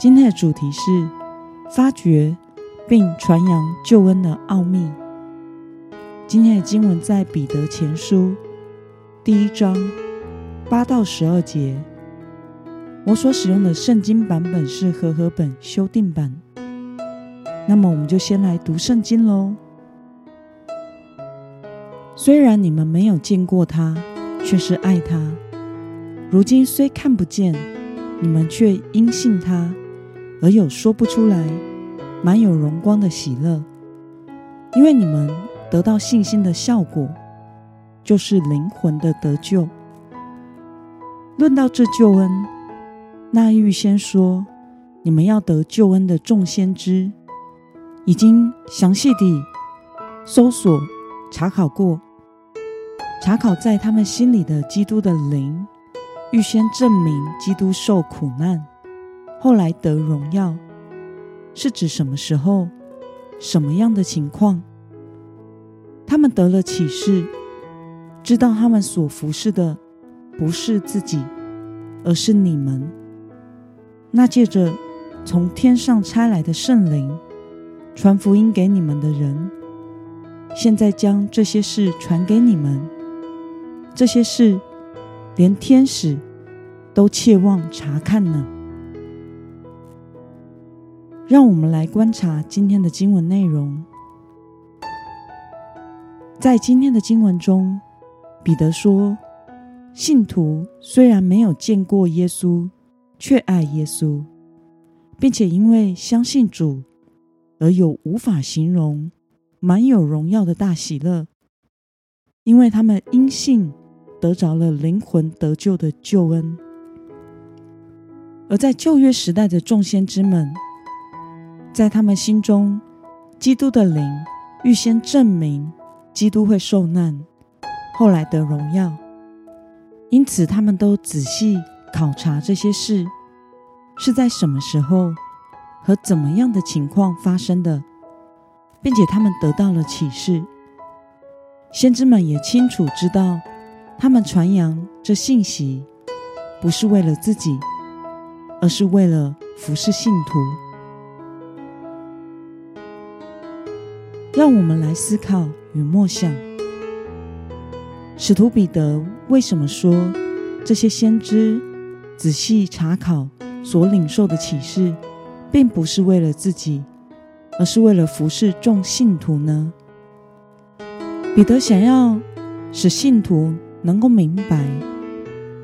今天的主题是发掘并传扬救恩的奥秘。今天的经文在彼得前书第一章八到十二节。我所使用的圣经版本是和合本修订版。那么，我们就先来读圣经喽。虽然你们没有见过他，却是爱他；如今虽看不见，你们却因信他。而有说不出来、满有荣光的喜乐，因为你们得到信心的效果，就是灵魂的得救。论到这救恩，那预先说你们要得救恩的众先知，已经详细地搜索查考过，查考在他们心里的基督的灵，预先证明基督受苦难。后来得荣耀，是指什么时候、什么样的情况？他们得了启示，知道他们所服侍的不是自己，而是你们。那借着从天上差来的圣灵传福音给你们的人，现在将这些事传给你们。这些事连天使都切望查看呢。让我们来观察今天的经文内容。在今天的经文中，彼得说：“信徒虽然没有见过耶稣，却爱耶稣，并且因为相信主而有无法形容、满有荣耀的大喜乐，因为他们因信得着了灵魂得救的救恩。”而在旧约时代的众先知们。在他们心中，基督的灵预先证明基督会受难，后来得荣耀。因此，他们都仔细考察这些事是在什么时候和怎么样的情况发生的，并且他们得到了启示。先知们也清楚知道，他们传扬这信息不是为了自己，而是为了服侍信徒。让我们来思考与默想：使徒彼得为什么说这些先知仔细查考所领受的启示，并不是为了自己，而是为了服侍众信徒呢？彼得想要使信徒能够明白，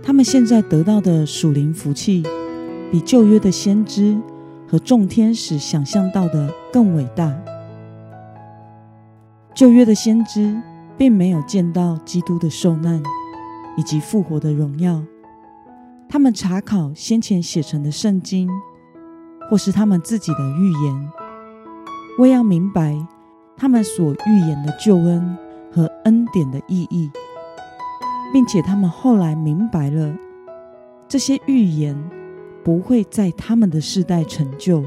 他们现在得到的属灵福气，比旧约的先知和众天使想象到的更伟大。旧约的先知并没有见到基督的受难以及复活的荣耀，他们查考先前写成的圣经，或是他们自己的预言，为要明白他们所预言的救恩和恩典的意义，并且他们后来明白了这些预言不会在他们的世代成就，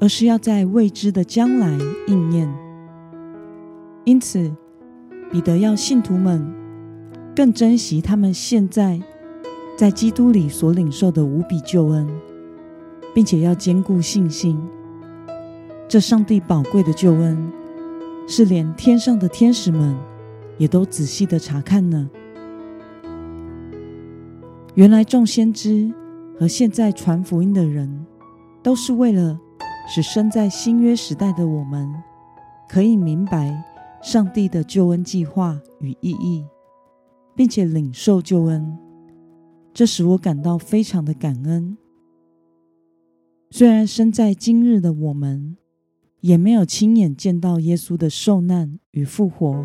而是要在未知的将来应验。因此，彼得要信徒们更珍惜他们现在在基督里所领受的无比救恩，并且要坚固信心。这上帝宝贵的救恩，是连天上的天使们也都仔细的查看呢。原来众先知和现在传福音的人，都是为了使生在新约时代的我们可以明白。上帝的救恩计划与意义，并且领受救恩，这使我感到非常的感恩。虽然身在今日的我们，也没有亲眼见到耶稣的受难与复活，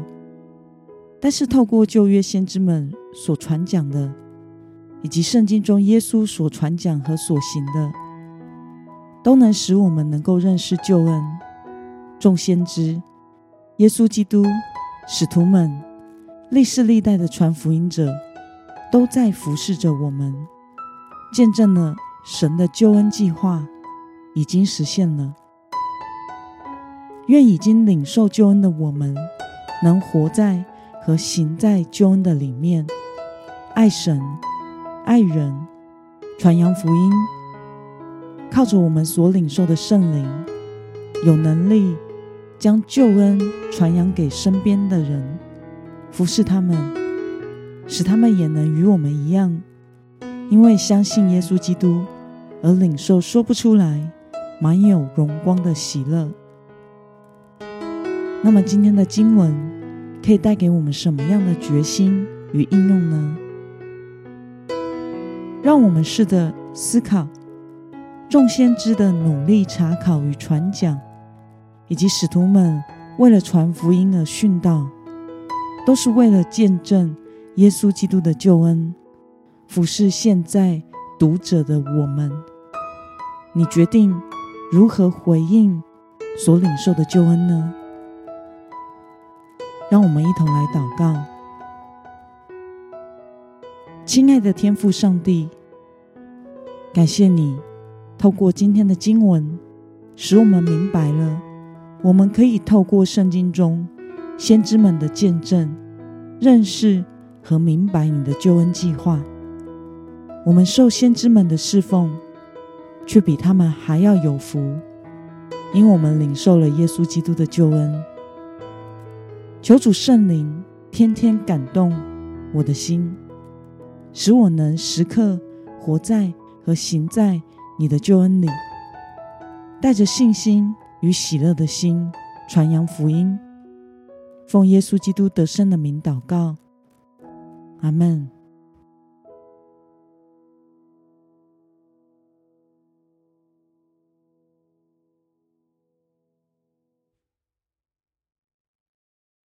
但是透过旧约先知们所传讲的，以及圣经中耶稣所传讲和所行的，都能使我们能够认识救恩。众先知、耶稣基督、使徒们、历世历代的传福音者，都在服侍着我们，见证了神的救恩计划已经实现了。愿已经领受救恩的我们，能活在和行在救恩的里面，爱神、爱人，传扬福音，靠着我们所领受的圣灵，有能力将救恩传扬给身边的人，服侍他们，使他们也能与我们一样，因为相信耶稣基督而领受说不出来、满有荣光的喜乐。那么今天的经文可以带给我们什么样的决心与应用呢？让我们试着思考，众先知的努力查考与传讲，以及使徒们为了传福音而殉道，都是为了见证耶稣基督的救恩，俯视现在读者的我们。你决定如何回应所领受的救恩呢？让我们一同来祷告，亲爱的天父上帝，感谢你透过今天的经文，使我们明白了，我们可以透过圣经中先知们的见证，认识和明白你的救恩计划。我们受先知们的侍奉，却比他们还要有福，因我们领受了耶稣基督的救恩。求主圣灵天天感动我的心，使我能时刻活在和行在你的救恩里，带着信心与喜乐的心传扬福音。奉耶稣基督得胜的名祷告，阿门。